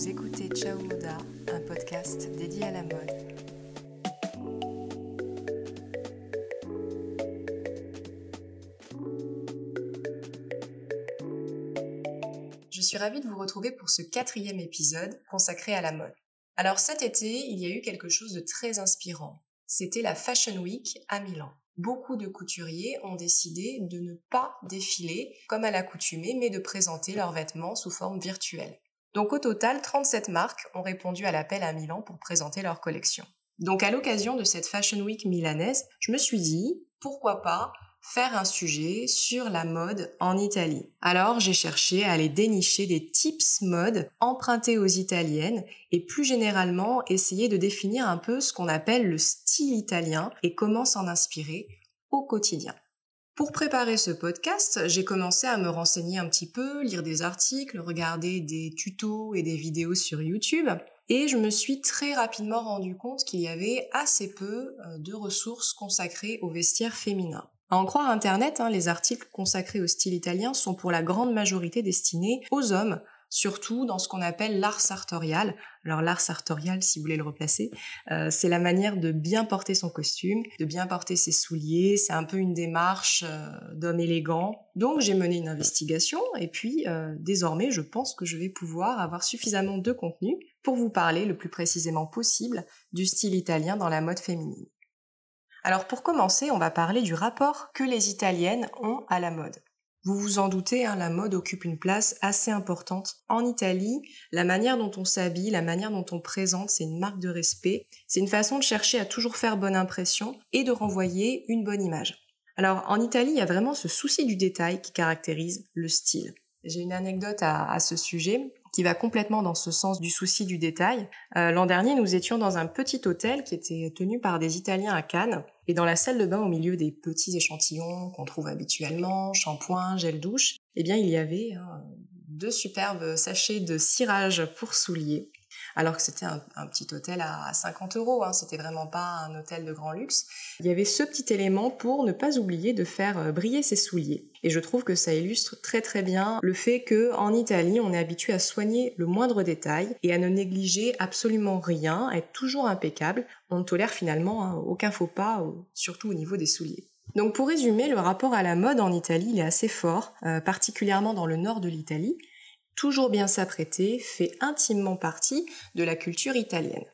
Vous écoutez Ciao Moda, un podcast dédié à la mode. Je suis ravie de vous retrouver pour ce quatrième épisode consacré à la mode. Alors cet été, il y a eu quelque chose de très inspirant. C'était la Fashion Week à Milan beaucoup de couturiers ont décidé de ne pas défiler comme à l'accoutumée, mais de présenter leurs vêtements sous forme virtuelle. Donc au total, 37 marques ont répondu à l'appel à Milan pour présenter leur collection. Donc à l'occasion de cette Fashion Week milanaise, je me suis dit, pourquoi pas faire un sujet sur la mode en Italie. Alors j'ai cherché à aller dénicher des tips mode empruntés aux italiennes et plus généralement essayer de définir un peu ce qu'on appelle le style italien et comment s'en inspirer au quotidien. Pour préparer ce podcast, j'ai commencé à me renseigner un petit peu, lire des articles, regarder des tutos et des vidéos sur YouTube. Et je me suis très rapidement rendu compte qu'il y avait assez peu euh, de ressources consacrées au vestiaire féminin. À en croire Internet, hein, les articles consacrés au style italien sont pour la grande majorité destinés aux hommes, surtout dans ce qu'on appelle l'art sartorial. Alors l'art sartorial, si vous voulez le replacer, euh, c'est la manière de bien porter son costume, de bien porter ses souliers, c'est un peu une démarche euh, d'homme élégant. Donc j'ai mené une investigation et puis euh, désormais je pense que je vais pouvoir avoir suffisamment de contenu pour vous parler le plus précisément possible du style italien dans la mode féminine. Alors pour commencer, on va parler du rapport que les Italiennes ont à la mode. Vous vous en doutez, hein, la mode occupe une place assez importante. En Italie, la manière dont on s'habille, la manière dont on présente, c'est une marque de respect. C'est une façon de chercher à toujours faire bonne impression et de renvoyer une bonne image. Alors en Italie, il y a vraiment ce souci du détail qui caractérise le style. J'ai une anecdote à, ce sujet qui va complètement dans ce sens du souci du détail. Euh, l'an dernier, nous étions dans un petit hôtel qui était tenu par des Italiens à Cannes. Et dans la salle de bain, au milieu des petits échantillons qu'on trouve habituellement, shampoing, gel douche, eh bien, il y avait hein, deux superbes sachets de cirage pour souliers alors que c'était un, petit hôtel à 50 euros, hein, c'était vraiment pas un hôtel de grand luxe. Il y avait ce petit élément pour ne pas oublier de faire euh, briller ses souliers. Et je trouve que ça illustre très très bien le fait que en Italie, on est habitué à soigner le moindre détail et à ne négliger absolument rien, à être toujours impeccable. On ne tolère finalement hein, aucun faux pas, surtout au niveau des souliers. Donc pour résumer, le rapport à la mode en Italie, il est assez fort, euh, particulièrement dans le nord de l'Italie toujours bien s'apprêter fait intimement partie de la culture italienne.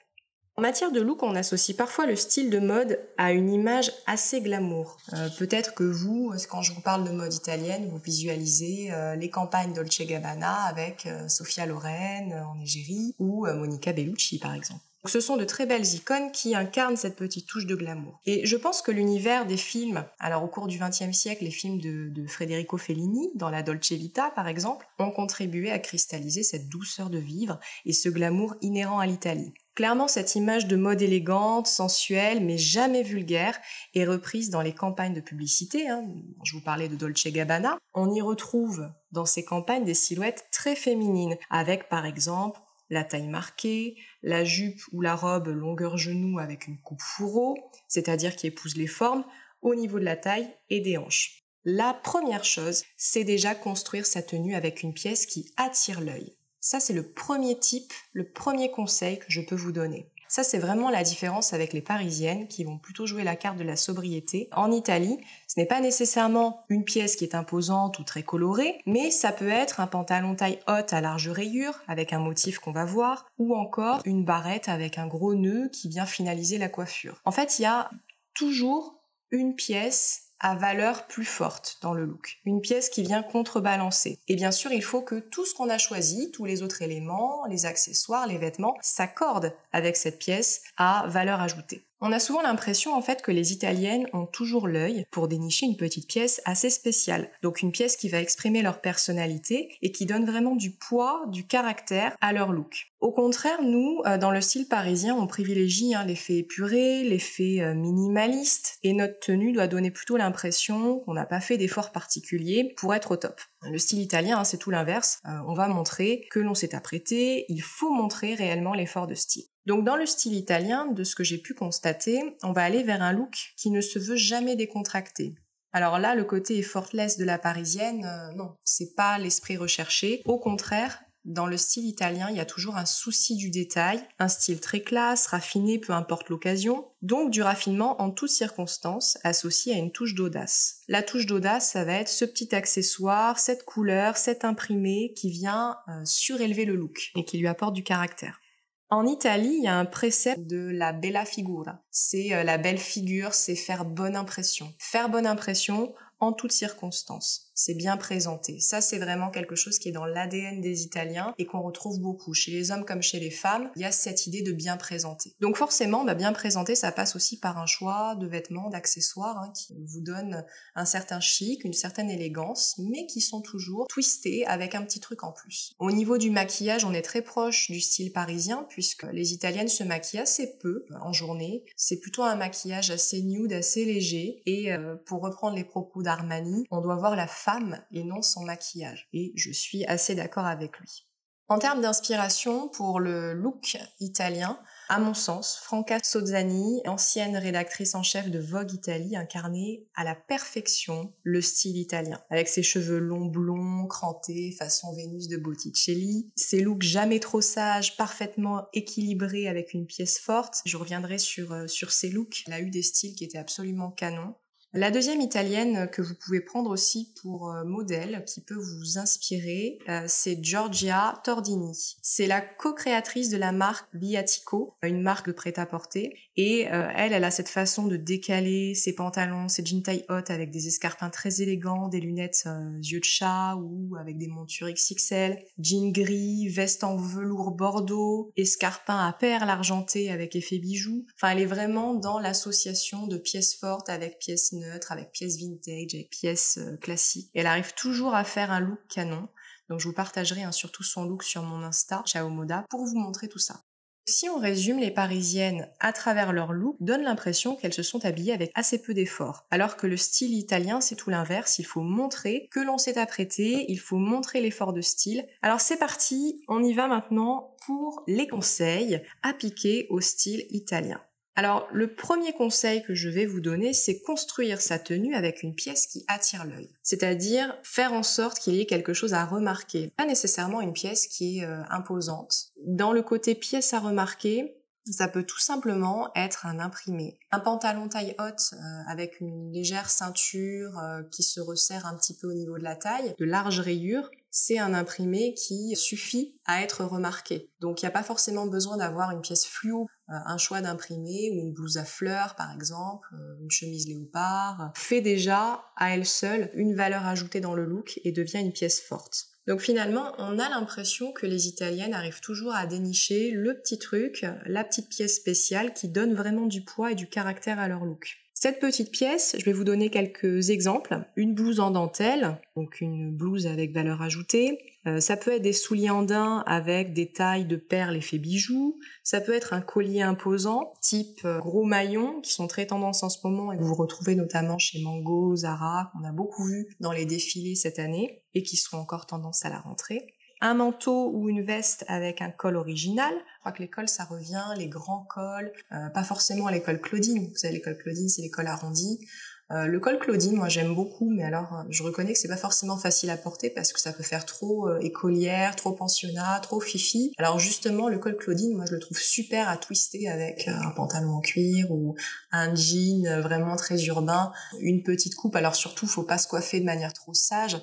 En matière de look, on associe parfois le style de mode à une image assez glamour. Euh, peut-être que vous, quand je vous parle de mode italienne, vous visualisez euh, les campagnes Dolce Gabbana avec euh, Sofia Loren en Égérie ou Monica Bellucci par exemple ce sont de très belles icônes qui incarnent cette petite touche de glamour. Et je pense que l'univers des films, alors au cours du XXe siècle, les films de, de, Federico Fellini, dans la Dolce Vita par exemple, ont contribué à cristalliser cette douceur de vivre et ce glamour inhérent à l'Italie. Clairement, cette image de mode élégante, sensuelle, mais jamais vulgaire, est reprise dans les campagnes de publicité. Hein. Je vous parlais de Dolce Gabbana. On y retrouve dans ces campagnes des silhouettes très féminines, avec par exemple la taille marquée, la jupe ou la robe longueur genou avec une coupe fourreau, c'est-à-dire qui épouse les formes, au niveau de la taille et des hanches. La première chose, c'est déjà construire sa tenue avec une pièce qui attire l'œil. Ça, c'est le premier type, le premier conseil que je peux vous donner. Ça, c'est vraiment la différence avec les parisiennes qui vont plutôt jouer la carte de la sobriété. En Italie, ce n'est pas nécessairement une pièce qui est imposante ou très colorée, mais ça peut être un pantalon taille haute à large rayure avec un motif qu'on va voir, ou encore une barrette avec un gros nœud qui vient finaliser la coiffure. En fait, il y a toujours une pièce à valeur plus forte dans le look. Une pièce qui vient contrebalancer. Et bien sûr, il faut que tout ce qu'on a choisi, tous les autres éléments, les accessoires, les vêtements, s'accordent avec cette pièce à valeur ajoutée. On a souvent l'impression en fait que les italiennes ont toujours l'œil pour dénicher une petite pièce assez spéciale. Donc une pièce qui va exprimer leur personnalité et qui donne vraiment du poids, du caractère à leur look. Au contraire, nous, euh, dans le style parisien, on privilégie hein, l'effet épuré, l'effet euh, minimaliste, et notre tenue doit donner plutôt l'impression qu'on n'a pas fait d'efforts particuliers pour être au top. Le style italien, hein, c'est tout l'inverse. Euh, on va montrer que l'on s'est apprêté, il faut montrer réellement l'effort de style. Donc dans le style italien, de ce que j'ai pu constater, on va aller vers un look qui ne se veut jamais décontracté. Alors là, le côté effortless de la parisienne, euh, non, c'est pas l'esprit recherché. Au contraire, Dans le style italien, il y a toujours un souci du détail, un style très classe, raffiné, peu importe l'occasion, donc du raffinement en toutes circonstances, associé à une touche d'audace. La touche d'audace, ça va être ce petit accessoire, cette couleur, cet imprimé qui vient euh, surélever le look et qui lui apporte du caractère. En Italie, il y a un précepte de la bella figura. C'est euh, la belle figure, c'est faire bonne impression. Faire bonne impression en toutes circonstances c'est bien présenté. Ça, c'est vraiment quelque chose qui est dans l'ADN des Italiens et qu'on retrouve beaucoup. Chez les hommes comme chez les femmes, il y a cette idée de bien présenter. Donc forcément, bah, bien présenter, ça passe aussi par un choix de vêtements, d'accessoires hein, qui vous donnent un certain chic, une certaine élégance, mais qui sont toujours twistés avec un petit truc en plus. Au niveau du maquillage, on est très proche du style parisien puisque les Italiennes se maquillent assez peu en journée. C'est plutôt un maquillage assez nude, assez léger. Et euh, pour reprendre les propos d'Armani, on doit voir la et non son maquillage. Et je suis assez d'accord avec lui. En termes d'inspiration pour le look italien, à mon sens, Franca Sozzani, ancienne rédactrice en chef de Vogue Italie, incarnait à la perfection le style italien, avec ses cheveux longs blonds, crantés, façon Vénus de Botticelli, ses looks jamais trop sages, parfaitement équilibrés avec une pièce forte. Je reviendrai sur, euh, sur ses looks. Elle a eu des styles qui étaient absolument canons. La deuxième italienne que vous pouvez prendre aussi pour euh, modèle, qui peut vous inspirer, euh, c'est Giorgia Tordini. C'est la co-créatrice de la marque Biatico, une marque de prêt-à-porter. Et euh, elle, elle a cette façon de décaler ses pantalons, ses jeans taille haute avec des escarpins très élégants, des lunettes yeux de chat ou avec des montures XXL, jeans gris, veste en velours bordeaux, escarpins à perles argentées avec effet bijoux. Enfin, elle est vraiment dans l'association de pièces fortes avec pièces avec pièces vintage, avec pièces euh, classiques. elle arrive toujours à faire un look canon. Donc je vous partagerai hein, surtout son look sur mon Insta, Ciao Moda, pour vous montrer tout ça. Si on résume, les Parisiennes, à travers leur look, donnent l'impression qu'elles se sont habillées avec assez peu d'efforts. Alors que le style italien, c'est tout l'inverse. Il faut montrer que l'on s'est apprêté, il faut montrer l'effort de style. Alors c'est parti, on y va maintenant pour les conseils appliqués au style italien. Alors, le premier conseil que je vais vous donner, c'est construire sa tenue avec une pièce qui attire l'œil. C'est-à-dire faire en sorte qu'il y ait quelque chose à remarquer. Pas nécessairement une pièce qui est euh, imposante. Dans le côté pièce à remarquer, ça peut tout simplement être un imprimé. Un pantalon taille haute euh, avec une légère ceinture euh, qui se resserre un petit peu au niveau de la taille, de larges rayures, c'est un imprimé qui suffit à être remarqué. Donc il n'y a pas forcément besoin d'avoir une pièce fluo, euh, un choix d'imprimé ou une blouse à fleurs par exemple, une chemise léopard, fait déjà à elle seule une valeur ajoutée dans le look et devient une pièce forte. Donc finalement, on a l'impression que les Italiennes arrivent toujours à dénicher le petit truc, la petite pièce spéciale qui donne vraiment du poids et du caractère à leur look. Cette petite pièce, je vais vous donner quelques exemples. Une blouse en dentelle, donc une blouse avec valeur ajoutée. Euh, ça peut être des souliers en daim avec des tailles de perles effet bijoux. Ça peut être un collier imposant, type euh, gros maillon, qui sont très tendance en ce moment et que vous retrouvez notamment chez Mango, Zara, qu'on a beaucoup vu dans les défilés cette année et qui seront encore tendance à la rentrée un manteau ou une veste avec un col original. Je crois que l'école, ça revient, les grands cols, euh, pas forcément l'école Claudine. Vous savez, l'école Claudine, c'est l'école arrondie. Euh, le col Claudine, moi j'aime beaucoup, mais alors euh, je reconnais que c'est pas forcément facile à porter parce que ça peut faire trop écolière, trop pensionnat, trop fifi. Alors justement, le col Claudine, moi je le trouve super à twister avec un pantalon en cuir ou un jean vraiment très urbain, une petite coupe. Alors surtout, faut pas se coiffer de manière trop sage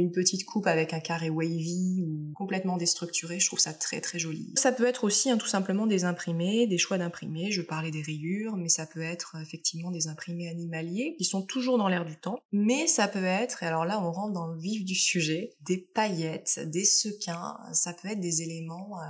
une petite coupe avec un carré wavy ou complètement déstructuré, je trouve ça très très joli. Ça peut être aussi hein, tout simplement des imprimés, des choix d'imprimés, je parlais des rayures, mais ça peut être effectivement des imprimés animaliers qui sont toujours dans l'air du temps, mais ça peut être, et alors là on rentre dans le vif du sujet, des paillettes, des sequins, ça peut être des éléments euh,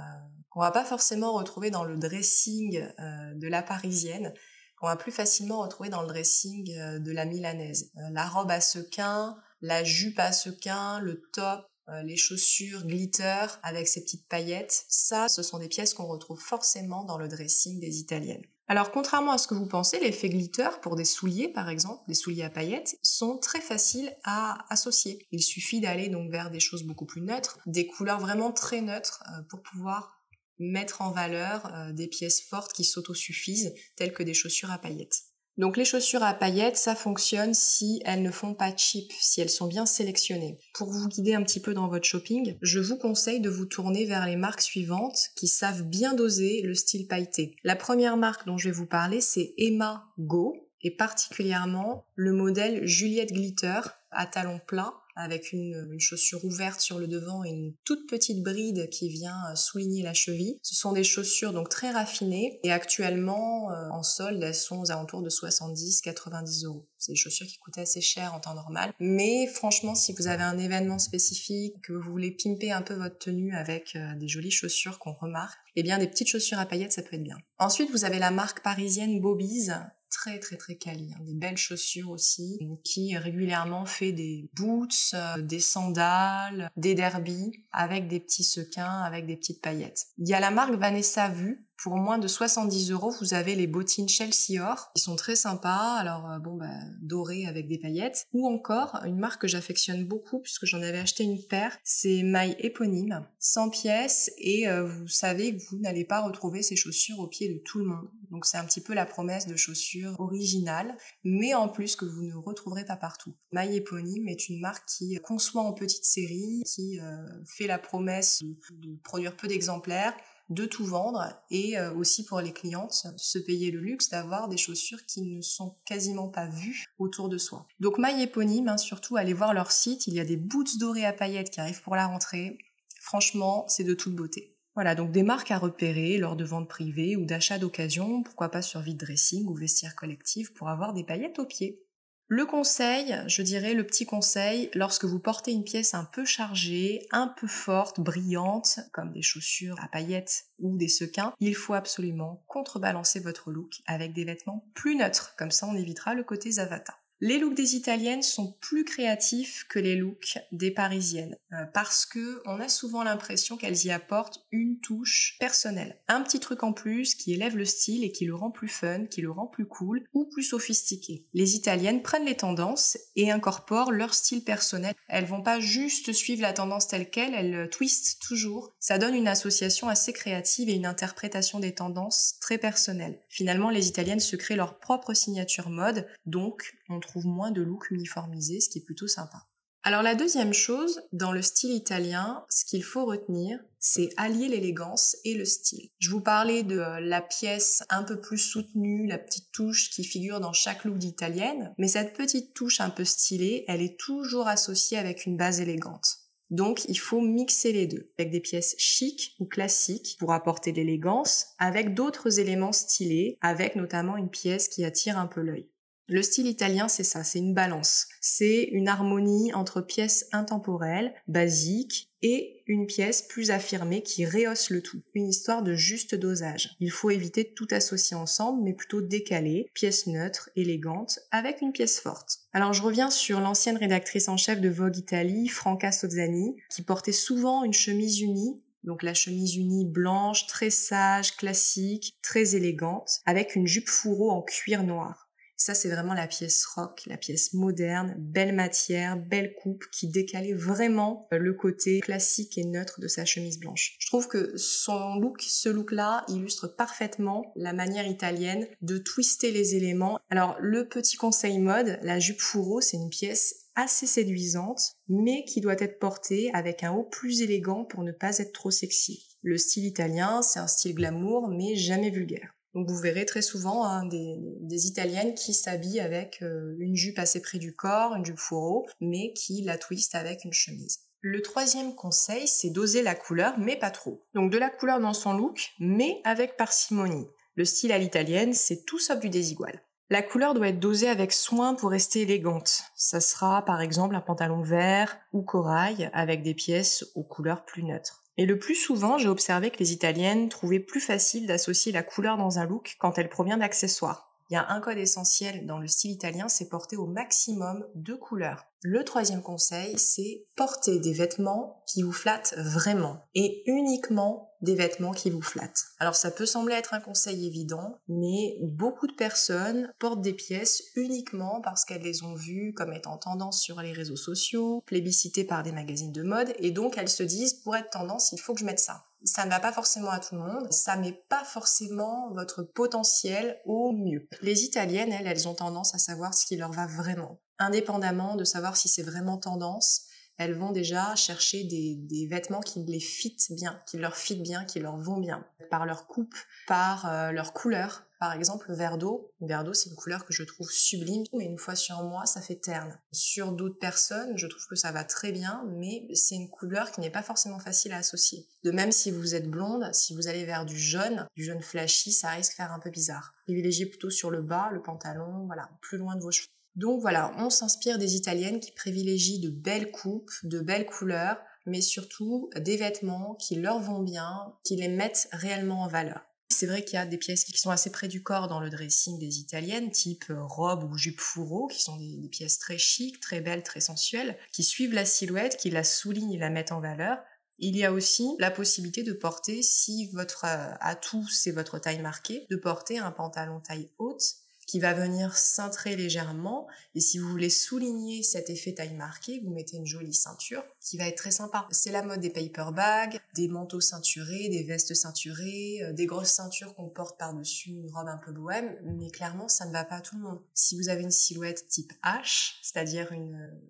qu'on va pas forcément retrouver dans le dressing euh, de la parisienne, qu'on va plus facilement retrouver dans le dressing euh, de la milanaise. la robe à sequins, la jupe à sequins, le top, euh, les chaussures glitter avec ces petites paillettes, ça, ce sont des pièces qu'on retrouve forcément dans le dressing des italiennes. Alors contrairement à ce que vous pensez, l'effet glitter pour des souliers par exemple, des souliers à paillettes, sont très faciles à associer. Il suffit d'aller donc vers des choses beaucoup plus neutres, des couleurs vraiment très neutres euh, pour pouvoir mettre en valeur euh, des pièces fortes qui s'autosuffisent telles que des chaussures à paillettes. Donc les chaussures à paillettes, ça fonctionne si elles ne font pas cheap, si elles sont bien sélectionnées. Pour vous guider un petit peu dans votre shopping, je vous conseille de vous tourner vers les marques suivantes qui savent bien doser le style pailleté. La première marque dont je vais vous parler, c'est Emma Go et particulièrement le modèle Juliette Glitter à talons plats avec une, chaussure ouverte sur le devant et une toute petite bride qui vient euh, souligner la cheville. Ce sont des chaussures donc très raffinées et actuellement euh, en solde elles sont aux alentours de 70-90 euros. C'est des chaussures qui coûtent assez cher en temps normal, mais franchement si vous avez un événement spécifique, que vous voulez pimper un peu votre tenue avec euh, des jolies chaussures qu'on remarque, eh bien des petites chaussures à paillettes ça peut être bien. Ensuite vous avez la marque parisienne Bobby's très très très quali, hein. des belles chaussures aussi, qui régulièrement fait des boots, euh, des sandales, des derbies avec des petits sequins, avec des petites paillettes. Il y a la marque Vanessa Vue pour moins de 70 euros, vous avez les bottines Chelsea Or, qui sont très sympas, alors euh, bon bah dorées avec des paillettes. Ou encore, une marque que j'affectionne beaucoup, puisque j'en avais acheté une paire, c'est My Éponyme, 100 pièces, et euh, vous savez que vous n'allez pas retrouver ces chaussures au pied de tout le monde. Donc c'est un petit peu la promesse de chaussures originales, mais en plus que vous ne retrouverez pas partout. My Éponyme est une marque qui conçoit en petite série, qui euh, fait la promesse de produire peu d'exemplaires, de tout vendre et euh, aussi pour les clientes se payer le luxe d'avoir des chaussures qui ne sont quasiment pas vues autour de soi. Donc My éponyme, hein, surtout allez voir leur site, il y a des boots dorés à paillettes qui arrivent pour la rentrée. Franchement, c'est de toute beauté. Voilà, donc des marques à repérer lors de ventes privées ou d'achats d'occasion, pourquoi pas sur vide dressing ou vestiaire collectif pour avoir des paillettes aux pieds. Le conseil, je dirais le petit conseil, lorsque vous portez une pièce un peu chargée, un peu forte, brillante, comme des chaussures à paillettes ou des sequins, il faut absolument contrebalancer votre look avec des vêtements plus neutres, comme ça on évitera le côté zavata. Les looks des italiennes sont plus créatifs que les looks des parisiennes euh, parce que on a souvent l'impression qu'elles y apportent une touche personnelle, un petit truc en plus qui élève le style et qui le rend plus fun, qui le rend plus cool ou plus sophistiqué. Les italiennes prennent les tendances et incorporent leur style personnel. Elles vont pas juste suivre la tendance telle quelle, elles twistent toujours. Ça donne une association assez créative et une interprétation des tendances très personnelle. Finalement, les italiennes se créent leur propre signature mode, donc on trouve moins de looks uniformisés, ce qui est plutôt sympa. Alors la deuxième chose, dans le style italien, ce qu'il faut retenir, c'est allier l'élégance et le style. Je vous parlais de la pièce un peu plus soutenue, la petite touche qui figure dans chaque look d'italienne, mais cette petite touche un peu stylée, elle est toujours associée avec une base élégante. Donc il faut mixer les deux, avec des pièces chic ou classiques pour apporter l'élégance, avec d'autres éléments stylés, avec notamment une pièce qui attire un peu l'œil. Le style italien, c'est ça, c'est une balance. C'est une harmonie entre pièces intemporelles, basiques, et une pièce plus affirmée qui rehausse le tout. Une histoire de juste dosage. Il faut éviter de tout associer ensemble, mais plutôt décaler, pièce neutre, élégante, avec une pièce forte. Alors je reviens sur l'ancienne rédactrice en chef de Vogue Italie, Franca Sozzani, qui portait souvent une chemise unie donc la chemise unie blanche, très sage, classique, très élégante, avec une jupe fourreau en cuir noir. Ça, c'est vraiment la pièce rock, la pièce moderne, belle matière, belle coupe, qui décalait vraiment euh, le côté classique et neutre de sa chemise blanche. Je trouve que son look, ce look-là, illustre parfaitement la manière italienne de twister les éléments. Alors, le petit conseil mode, la jupe fourreau, c'est une pièce assez séduisante, mais qui doit être portée avec un haut plus élégant pour ne pas être trop sexy. Le style italien, c'est un style glamour, mais jamais vulgaire. Donc vous verrez très souvent hein, des, Italiennes qui s'habillent avec euh, une jupe assez près du corps, une jupe fourreau, mais qui la twistent avec une chemise. Le troisième conseil, c'est d'oser la couleur, mais pas trop. Donc de la couleur dans son look, mais avec parcimonie. Le style à l'italienne, c'est tout sauf du désigual. La couleur doit être dosée avec soin pour rester élégante. Ça sera par exemple un pantalon vert ou corail avec des pièces aux couleurs plus neutres. Et le plus souvent, j'ai observé que les Italiennes trouvaient plus facile d'associer la couleur dans un look quand elle provient d'accessoires. Il y a un code essentiel dans le style italien, c'est porter au maximum deux couleurs. Le troisième conseil, c'est porter des vêtements qui vous flattent vraiment et uniquement des vêtements qui vous flattent. Alors ça peut sembler être un conseil évident, mais beaucoup de personnes portent des pièces uniquement parce qu'elles les ont vues comme étant tendance sur les réseaux sociaux, plébiscitées par des magazines de mode, et donc elles se disent pour être tendance, il faut que je mette ça. Ça ne va pas forcément à tout le monde, ça met pas forcément votre potentiel au mieux. Les italiennes, elles, elles ont tendance à savoir ce qui leur va vraiment. Indépendamment de savoir si c'est vraiment tendance, elles vont déjà chercher des, vêtements qui les fit bien, qui leur fit bien, qui leur vont bien, par leur coupe, par euh, leur couleur. Par exemple, le verre d'eau. Le verre d'eau, c'est une couleur que je trouve sublime, mais une fois sur moi, ça fait terne. Sur d'autres personnes, je trouve que ça va très bien, mais c'est une couleur qui n'est pas forcément facile à associer. De même, si vous êtes blonde, si vous allez vers du jaune, du jaune flashy, ça risque de faire un peu bizarre. Privilégiez plutôt sur le bas, le pantalon, voilà, plus loin de vos cheveux. Donc voilà, on s'inspire des italiennes qui privilégient de belles coupes, de belles couleurs, mais surtout des vêtements qui leur vont bien, qui les mettent réellement en valeur. C'est vrai qu'il y a des pièces qui sont assez près du corps dans le dressing des italiennes, type euh, robe ou jupe fourreau, qui sont des, pièces très chic, très belles, très sensuelles, qui suivent la silhouette, qui la soulignent et la mettent en valeur. Il y a aussi la possibilité de porter, si votre euh, atout c'est votre taille marquée, de porter un pantalon taille haute qui va venir cintrer légèrement. Et si vous voulez souligner cet effet taille marquée, vous mettez une jolie ceinture qui va être très sympa. C'est la mode des paper bags, des manteaux ceinturés, des vestes ceinturées, euh, des grosses ceintures qu'on porte par-dessus une robe un peu bohème, mais clairement ça ne va pas à tout le monde. Si vous avez une silhouette type H, c'est-à-dire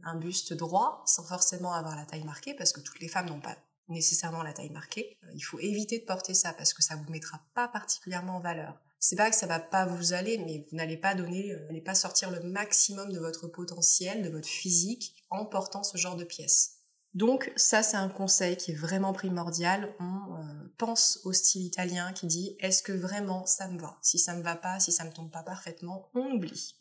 un buste droit, sans forcément avoir la taille marquée, parce que toutes les femmes n'ont pas nécessairement la taille marquée, euh, il faut éviter de porter ça parce que ça vous mettra pas particulièrement en valeur c'est pas que ça va pas vous aller, mais vous n'allez pas donner, euh, n'allez pas sortir le maximum de votre potentiel, de votre physique en portant ce genre de pièces. Donc ça, c'est un conseil qui est vraiment primordial. On euh, pense au style italien qui dit est-ce que vraiment ça me va? Si ça me va pas, si ça me tombe pas parfaitement, on oublie.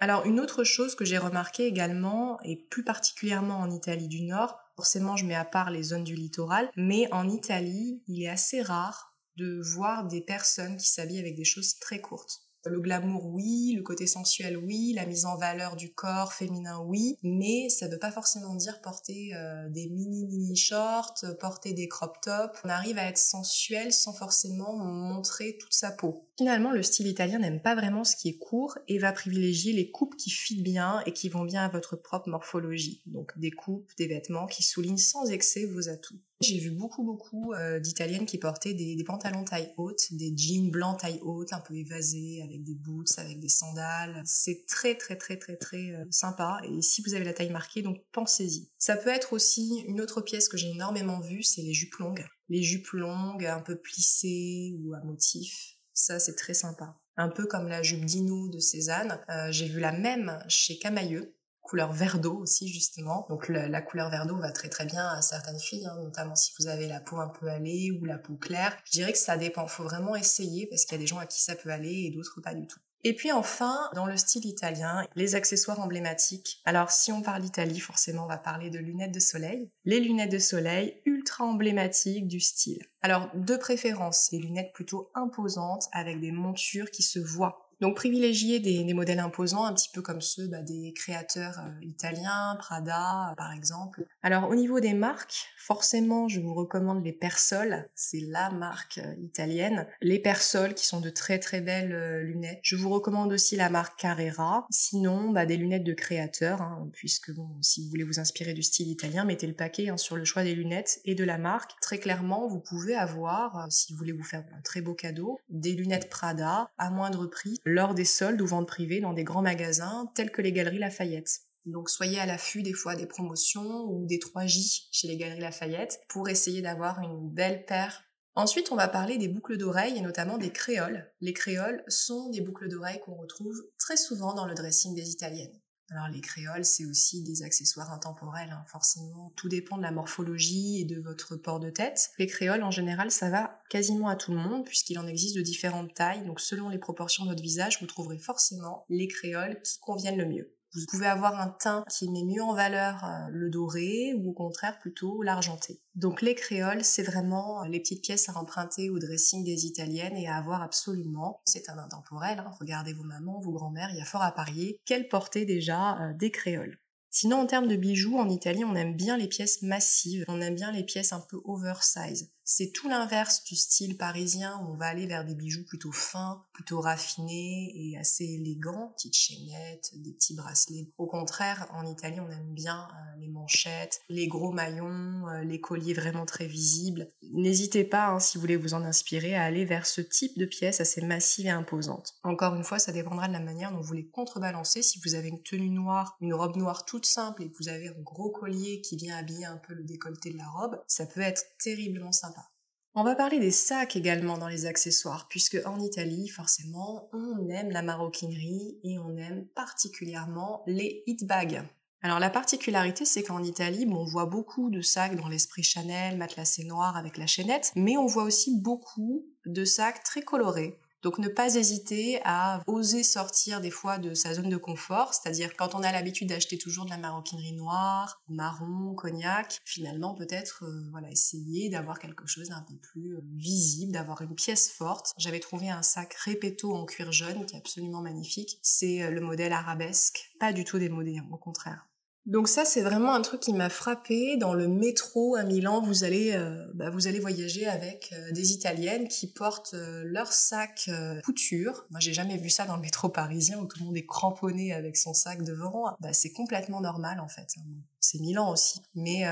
Alors une autre chose que j'ai remarqué également, et plus particulièrement en Italie du Nord, forcément je mets à part les zones du littoral, mais en Italie, il est assez rare de voir des personnes qui s'habillent avec des choses très courtes. Le glamour, oui, le côté sensuel, oui, la mise en valeur du corps féminin, oui, mais ça ne veut pas forcément dire porter euh, des mini-mini shorts, porter des crop tops. On arrive à être sensuel sans forcément montrer toute sa peau. Finalement, le style italien n'aime pas vraiment ce qui est court et va privilégier les coupes qui fit bien et qui vont bien à votre propre morphologie. Donc des coupes, des vêtements qui soulignent sans excès vos atouts. J'ai vu beaucoup, beaucoup euh, d'Italiennes qui portaient des, pantalons taille haute, des jeans blancs taille haute, un peu évasés, avec des boots, avec des sandales. C'est très, très, très, très, très euh, sympa. Et si vous avez la taille marquée, donc pensez-y. Ça peut être aussi une autre pièce que j'ai énormément vue, c'est les jupes longues. Les jupes longues, un peu plissées ou à motif. Ça, c'est très sympa. Un peu comme la jupe Dino de Cézanne. Euh, j'ai vu la même chez Camailleux couleur vert d'eau aussi justement. Donc la, couleur vert d'eau va très très bien à certaines filles, hein, notamment si vous avez la peau un peu allée ou la peau claire. Je dirais que ça dépend, faut vraiment essayer parce qu'il y a des gens à qui ça peut aller et d'autres pas du tout. Et puis enfin, dans le style italien, les accessoires emblématiques. Alors si on parle d'Italie, forcément on va parler de lunettes de soleil. Les lunettes de soleil ultra emblématiques du style. Alors de préférence, des lunettes plutôt imposantes avec des montures qui se voient donc privilégier des, modèles imposants, un petit peu comme ceux bah, des créateurs euh, italiens, Prada par exemple. Alors au niveau des marques, forcément je vous recommande les Persol, c'est la marque euh, italienne. Les Persol qui sont de très très belles euh, lunettes. Je vous recommande aussi la marque Carrera. Sinon, bah, des lunettes de créateurs, hein, puisque bon, si vous voulez vous inspirer du style italien, mettez le paquet hein, sur le choix des lunettes et de la marque. Très clairement, vous pouvez avoir, si vous voulez vous faire un très beau cadeau, des lunettes Prada à moindre prix lors des soldes ou ventes privées dans des grands magasins tels que les Galeries Lafayette. Donc soyez à l'affût des fois des promotions ou des 3J chez les Galeries Lafayette pour essayer d'avoir une belle paire. Ensuite, on va parler des boucles d'oreilles et notamment des créoles. Les créoles sont des boucles d'oreilles qu'on retrouve très souvent dans le dressing des italiennes. Alors les créoles, c'est aussi des accessoires intemporels, hein. forcément. Tout dépend de la morphologie et de votre port de tête. Les créoles, en général, ça va quasiment à tout le monde, puisqu'il en existe de différentes tailles. Donc selon les proportions de votre visage, vous trouverez forcément les créoles qui conviennent le mieux. Vous pouvez avoir un teint qui met mieux en valeur euh, le doré ou au contraire plutôt l'argenté. Donc les créoles, c'est vraiment euh, les petites pièces à emprunter au dressing des italiennes et à avoir absolument. C'est un intemporel, hein. regardez vos mamans, vos grands-mères, il y a fort à parier qu'elles portaient déjà euh, des créoles. Sinon, en termes de bijoux, en Italie, on aime bien les pièces massives, on aime bien les pièces un peu oversize. C'est tout l'inverse du style parisien où on va aller vers des bijoux plutôt fins, plutôt raffinés et assez élégants, petites chaînettes, des petits bracelets. Au contraire, en Italie, on aime bien euh, les manchettes, les gros maillons, euh, les colliers vraiment très visibles. N'hésitez pas, hein, si vous voulez vous en inspirer, à aller vers ce type de pièces assez massives et imposantes. Encore une fois, ça dépendra de la manière dont vous les contrebalancez. Si vous avez une tenue noire, une robe noire toute simple et que vous avez un gros collier qui vient habiller un peu le décolleté de la robe, ça peut être terriblement sympa. On va parler des sacs également dans les accessoires, puisque en Italie, forcément, on aime la maroquinerie et on aime particulièrement les hit bags. Alors la particularité, c'est qu'en Italie, on voit beaucoup de sacs dans l'esprit Chanel, matelassé noir avec la chaînette, mais on voit aussi beaucoup de sacs très colorés, donc ne pas hésiter à oser sortir des fois de sa zone de confort, c'est-à-dire quand on a l'habitude d'acheter toujours de la maroquinerie noire, marron, cognac, finalement peut-être euh, voilà essayer d'avoir quelque chose d'un peu plus euh, visible, d'avoir une pièce forte. J'avais trouvé un sac Repetto en cuir jaune qui est absolument magnifique. C'est euh, le modèle arabesque, pas du tout démodé, au contraire. Donc ça, c'est vraiment un truc qui m'a frappé. Dans le métro à Milan, vous allez, euh, bah, vous allez voyager avec euh, des Italiennes qui portent euh, leur sac couture. Moi, j'ai jamais vu ça dans le métro parisien où tout le monde est cramponné avec son sac devant. Bah, c'est complètement normal en fait. C'est Milan aussi, mais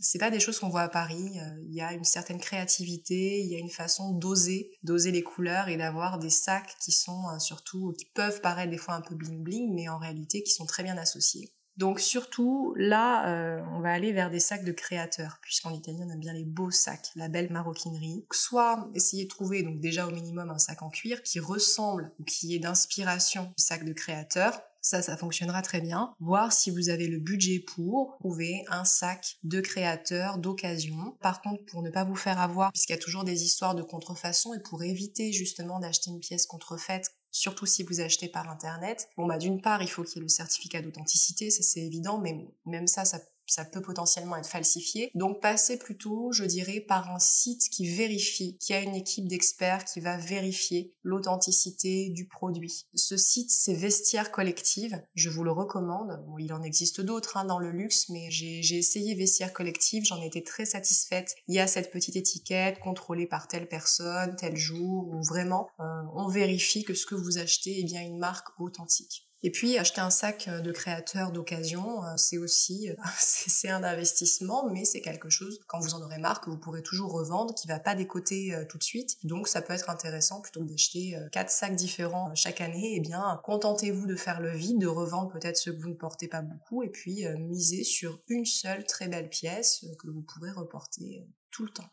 c'est pas des choses qu'on voit à Paris. Il y a une certaine créativité, il y a une façon d'oser, d'oser les couleurs et d'avoir des sacs qui sont surtout, qui peuvent paraître des fois un peu bling bling, mais en réalité qui sont très bien associés. Donc surtout, là, euh, on va aller vers des sacs de créateurs, puisqu'en Italie, on aime bien les beaux sacs, la belle maroquinerie. Soit essayer de trouver, donc déjà au minimum, un sac en cuir qui ressemble ou qui est d'inspiration du sac de créateur. Ça, ça fonctionnera très bien. Voir si vous avez le budget pour trouver un sac de créateur d'occasion. Par contre, pour ne pas vous faire avoir, puisqu'il y a toujours des histoires de contrefaçon et pour éviter justement d'acheter une pièce contrefaite surtout si vous achetez par internet. Bon bah d'une part, il faut qu'il y ait le certificat d'authenticité, ça c'est évident, mais même ça, ça ça peut potentiellement être falsifié. Donc passez plutôt, je dirais, par un site qui vérifie, qui a une équipe d'experts qui va vérifier l'authenticité du produit. Ce site, c'est Vestiaire Collective. Je vous le recommande. Bon, il en existe d'autres hein, dans le luxe, mais j'ai essayé Vestiaire Collective, j'en ai été très satisfaite. Il y a cette petite étiquette contrôlée par telle personne, tel jour, où vraiment euh, on vérifie que ce que vous achetez est bien une marque authentique. Et puis acheter un sac euh, de créateur d'occasion, euh, c'est aussi euh, c'est un investissement, mais c'est quelque chose quand vous en aurez marre que vous pourrez toujours revendre, qui va pas décoter tout de suite. Donc ça peut être intéressant plutôt que d'acheter quatre sacs différents chaque année. Eh bien contentez-vous de faire le vide, de revendre peut-être ceux que vous ne portez pas beaucoup, et puis miser sur une seule très belle pièce que vous pourrez reporter tout le temps.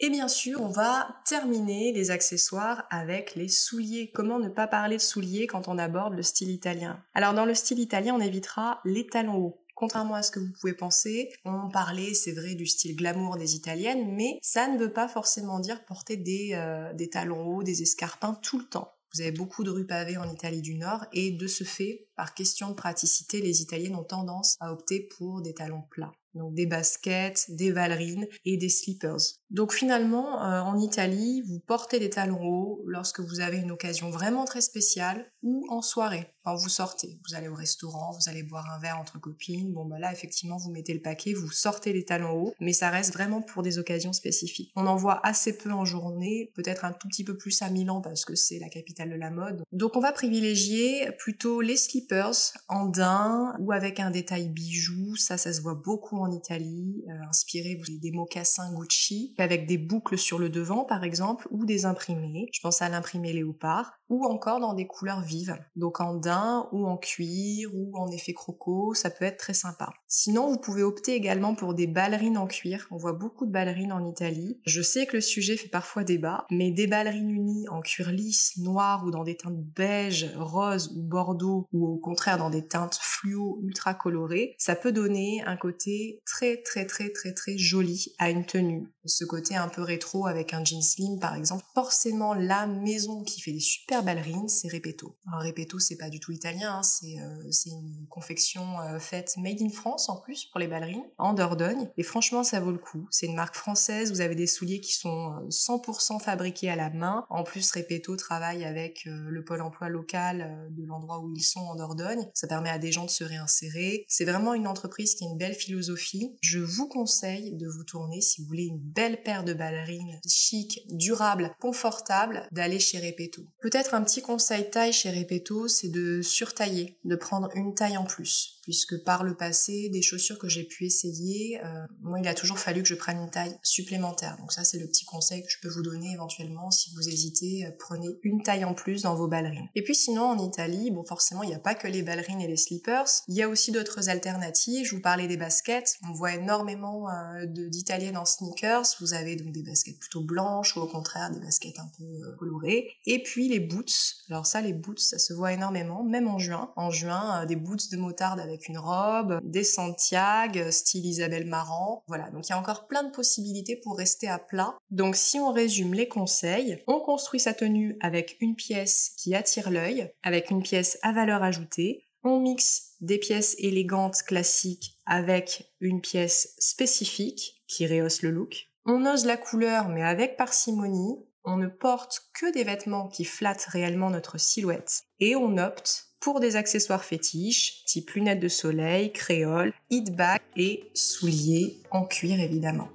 Et bien sûr, on va terminer les accessoires avec les souliers. Comment ne pas parler de souliers quand on aborde le style italien? Alors dans le style italien, on évitera les talons hauts. Contrairement à ce que vous pouvez penser, on parlait, c'est vrai, du style glamour des italiennes, mais ça ne veut pas forcément dire porter des, euh, des talons hauts, des escarpins tout le temps. Vous avez beaucoup de rues pavées en Italie du Nord et de ce fait, par question de praticité, les Italiennes ont tendance à opter pour des talons plats donc des baskets, des ballerines et des slippers. Donc finalement, euh, en Italie, vous portez des talons hauts lorsque vous avez une occasion vraiment très spéciale ou en soirée, quand vous sortez. Vous allez au restaurant, vous allez boire un verre entre copines. Bon, bah là, effectivement, vous mettez le paquet, vous sortez les talons hauts, mais ça reste vraiment pour des occasions spécifiques. On en voit assez peu en journée, peut-être un tout petit peu plus à Milan parce que c'est la capitale de la mode. Donc on va privilégier plutôt les slippers en daim ou avec un détail bijou. Ça, ça se voit beaucoup en Italie, euh, inspiré des mocassins Gucci, avec des boucles sur le devant par exemple, ou des imprimés. Je pense à l'imprimé léopard, ou encore dans des couleurs vives. Donc en daim ou en cuir ou en effet croco, ça peut être très sympa. Sinon, vous pouvez opter également pour des ballerines en cuir. On voit beaucoup de ballerines en Italie. Je sais que le sujet fait parfois débat, mais des ballerines unies en cuir lisse, noir ou dans des teintes beige, rose ou bordeaux, ou au contraire dans des teintes fluo ultra colorées, ça peut donner un côté très très très très très joli à une tenue. Ce côté un peu rétro avec un jean slim par exemple. Forcément, la maison qui fait des super ballerines, c'est Repetto. Alors Repetto, c'est pas du tout italien, hein. euh, c'est une confection euh, faite made in France en plus pour les ballerines, en Dordogne. Et franchement, ça vaut le coup. C'est une marque française, vous avez des souliers qui sont 100% euh, fabriqués à la main. En plus, Repetto travaille avec le pôle emploi local de l'endroit où ils sont en Dordogne. Ça permet à des gens de se réinsérer. C'est vraiment une entreprise qui a une belle philosophie je vous conseille de vous tourner si vous voulez une belle paire de ballerines chic, durable, confortable, d'aller chez Repetto. Peut-être un petit conseil taille chez Repetto, c'est de surtailler, de prendre une taille en plus puisque par le passé, des chaussures que j'ai pu essayer, euh, moi il a toujours fallu que je prenne une taille supplémentaire. Donc ça c'est le petit conseil que je peux vous donner éventuellement si vous hésitez, euh, prenez une taille en plus dans vos ballerines. Et puis sinon en Italie, bon forcément il n'y a pas que les ballerines et les slippers, il y a aussi d'autres alternatives. Je vous parlais des baskets, on voit énormément euh, d'italiennes en sneakers. Vous avez donc des baskets plutôt blanches ou au contraire des baskets un peu colorées. Et puis les boots. Alors ça les boots ça se voit énormément, même en juin. En juin des boots de motard avec une robe, des Santiago, style Isabelle Marant. Voilà, donc il y a encore plein de possibilités pour rester à plat. Donc si on résume les conseils, on construit sa tenue avec une pièce qui attire l'œil, avec une pièce à valeur ajoutée. On mixe des pièces élégantes classiques avec une pièce spécifique qui rehausse le look. On ose la couleur mais avec parcimonie. On ne porte que des vêtements qui flattent réellement notre silhouette et on opte pour des accessoires fétiches, type lunettes de soleil, créole, hit bag et souliers en cuir évidemment.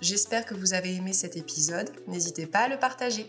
J'espère que vous avez aimé cet épisode, n'hésitez pas à le partager.